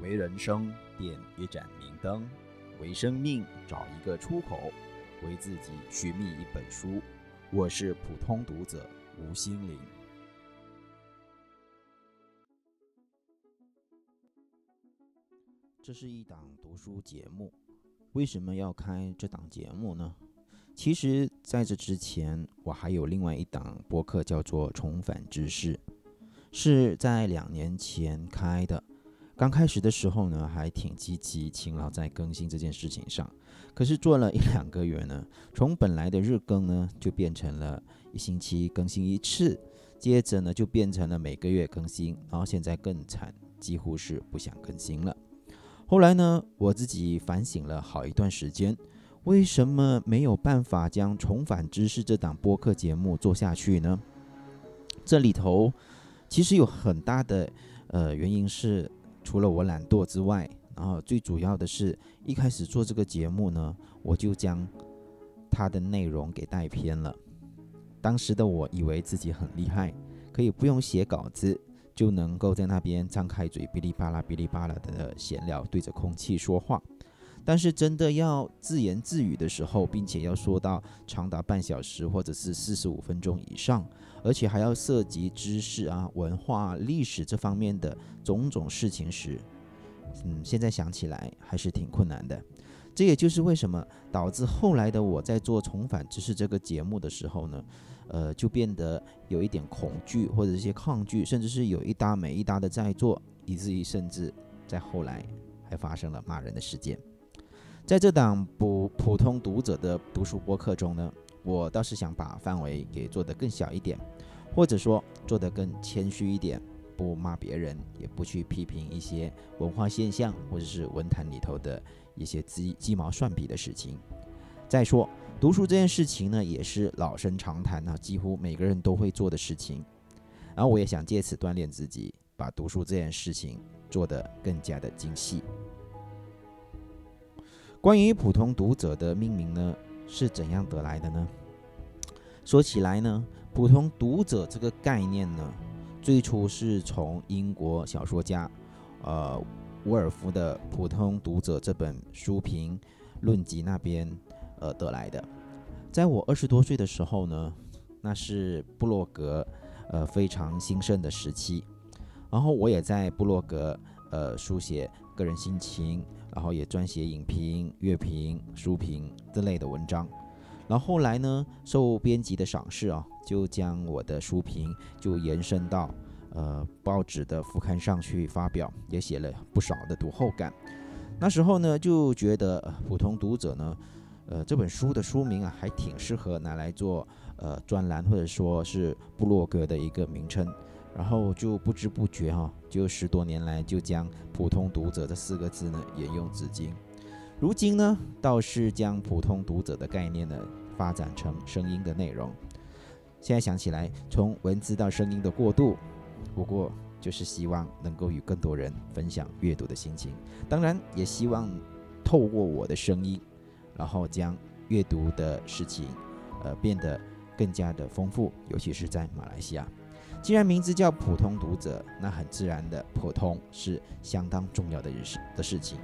为人生点一盏明灯，为生命找一个出口，为自己寻觅一本书。我是普通读者吴心凌。这是一档读书节目，为什么要开这档节目呢？其实，在这之前，我还有另外一档播客，叫做《重返知识》，是在两年前开的。刚开始的时候呢，还挺积极勤劳在更新这件事情上。可是做了一两个月呢，从本来的日更呢，就变成了一星期更新一次，接着呢，就变成了每个月更新，然后现在更惨，几乎是不想更新了。后来呢，我自己反省了好一段时间，为什么没有办法将《重返知识》这档播客节目做下去呢？这里头其实有很大的呃原因是。除了我懒惰之外，然后最主要的是一开始做这个节目呢，我就将它的内容给带偏了。当时的我以为自己很厉害，可以不用写稿子就能够在那边张开嘴哔哩吧啦哔哩吧啦的闲聊，对着空气说话。但是真的要自言自语的时候，并且要说到长达半小时或者是四十五分钟以上。而且还要涉及知识啊、文化、历史这方面的种种事情时，嗯，现在想起来还是挺困难的。这也就是为什么导致后来的我在做《重返知识》这个节目的时候呢，呃，就变得有一点恐惧或者一些抗拒，甚至是有一搭没一搭的在做，以至于甚至在后来还发生了骂人的事件。在这档普普通读者的读书播客中呢。我倒是想把范围给做得更小一点，或者说做得更谦虚一点，不骂别人，也不去批评一些文化现象或者是文坛里头的一些鸡鸡毛蒜皮的事情。再说读书这件事情呢，也是老生常谈啊，几乎每个人都会做的事情。然后我也想借此锻炼自己，把读书这件事情做得更加的精细。关于普通读者的命名呢？是怎样得来的呢？说起来呢，普通读者这个概念呢，最初是从英国小说家，呃，伍尔夫的《普通读者》这本书评论集那边，呃得来的。在我二十多岁的时候呢，那是布洛格，呃非常兴盛的时期，然后我也在布洛格，呃书写个人心情。然后也撰写影评、乐评、书评之类的文章，然后后来呢，受编辑的赏识啊，就将我的书评就延伸到呃报纸的副刊上去发表，也写了不少的读后感。那时候呢，就觉得普通读者呢，呃这本书的书名啊，还挺适合拿来做呃专栏或者说是部落格的一个名称。然后就不知不觉哈，就十多年来就将“普通读者”这四个字呢沿用至今。如今呢，倒是将“普通读者”的概念呢发展成声音的内容。现在想起来，从文字到声音的过渡，不过就是希望能够与更多人分享阅读的心情。当然，也希望透过我的声音，然后将阅读的事情，呃，变得更加的丰富，尤其是在马来西亚。既然名字叫普通读者，那很自然的，普通是相当重要的事的事情。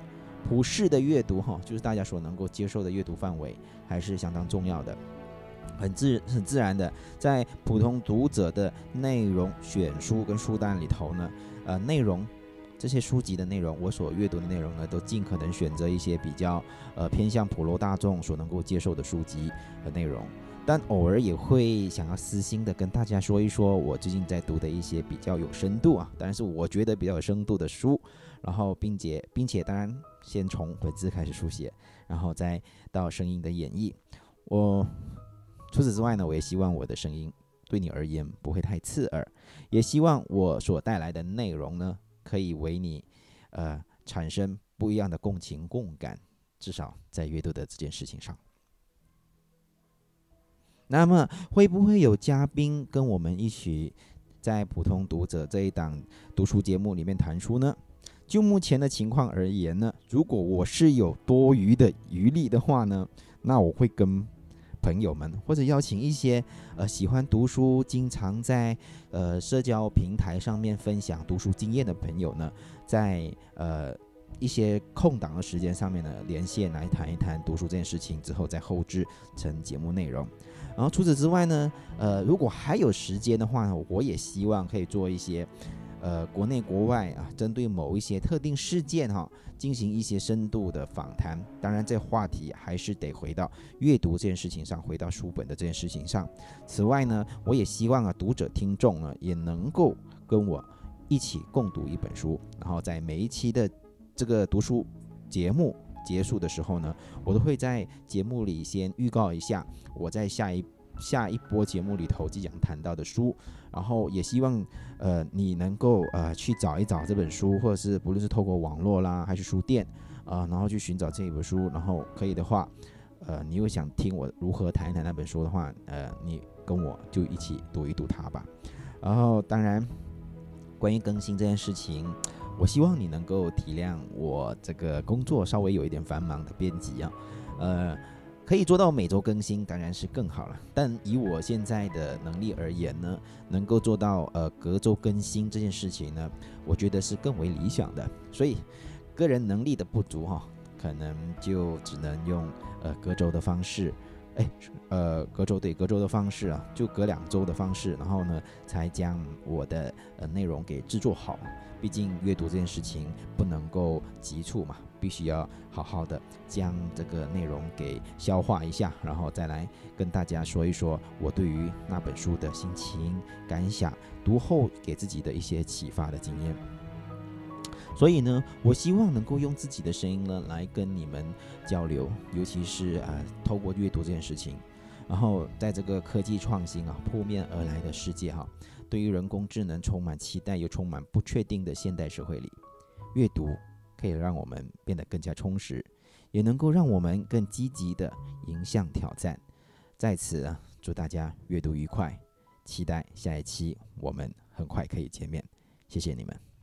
普世的阅读，哈，就是大家所能够接受的阅读范围，还是相当重要的。很自很自然的，在普通读者的内容选书跟书单里头呢，呃，内容这些书籍的内容，我所阅读的内容呢，都尽可能选择一些比较呃偏向普罗大众所能够接受的书籍和内容。但偶尔也会想要私心的跟大家说一说，我最近在读的一些比较有深度啊，当然是我觉得比较有深度的书，然后并且并且当然先从文字开始书写，然后再到声音的演绎。我除此之外呢，我也希望我的声音对你而言不会太刺耳，也希望我所带来的内容呢，可以为你呃产生不一样的共情共感，至少在阅读的这件事情上。那么会不会有嘉宾跟我们一起在普通读者这一档读书节目里面谈书呢？就目前的情况而言呢，如果我是有多余的余力的话呢，那我会跟朋友们，或者邀请一些呃喜欢读书、经常在呃社交平台上面分享读书经验的朋友呢，在呃一些空档的时间上面呢，连线来谈一谈读书这件事情，之后再后置成节目内容。然后除此之外呢，呃，如果还有时间的话呢，我也希望可以做一些。呃，国内国外啊，针对某一些特定事件哈，进行一些深度的访谈。当然，这话题还是得回到阅读这件事情上，回到书本的这件事情上。此外呢，我也希望啊，读者听众呢，也能够跟我一起共读一本书。然后在每一期的这个读书节目结束的时候呢，我都会在节目里先预告一下我在下一。下一波节目里头即将谈到的书，然后也希望呃你能够呃去找一找这本书，或者是不论是透过网络啦，还是书店啊，然后去寻找这一本书，然后可以的话，呃你又想听我如何谈一谈那本书的话，呃你跟我就一起读一读它吧。然后当然关于更新这件事情，我希望你能够体谅我这个工作稍微有一点繁忙的编辑啊，呃。可以做到每周更新，当然是更好了。但以我现在的能力而言呢，能够做到呃隔周更新这件事情呢，我觉得是更为理想的。所以，个人能力的不足哈，可能就只能用呃隔周的方式。哎，呃，隔周对隔周的方式啊，就隔两周的方式，然后呢，才将我的呃内容给制作好。毕竟阅读这件事情不能够急促嘛，必须要好好的将这个内容给消化一下，然后再来跟大家说一说我对于那本书的心情感想，读后给自己的一些启发的经验。所以呢，我希望能够用自己的声音呢来跟你们交流，尤其是啊，透过阅读这件事情，然后在这个科技创新啊扑面而来的世界哈，对于人工智能充满期待又充满不确定的现代社会里，阅读可以让我们变得更加充实，也能够让我们更积极的迎向挑战。在此啊，祝大家阅读愉快，期待下一期我们很快可以见面，谢谢你们。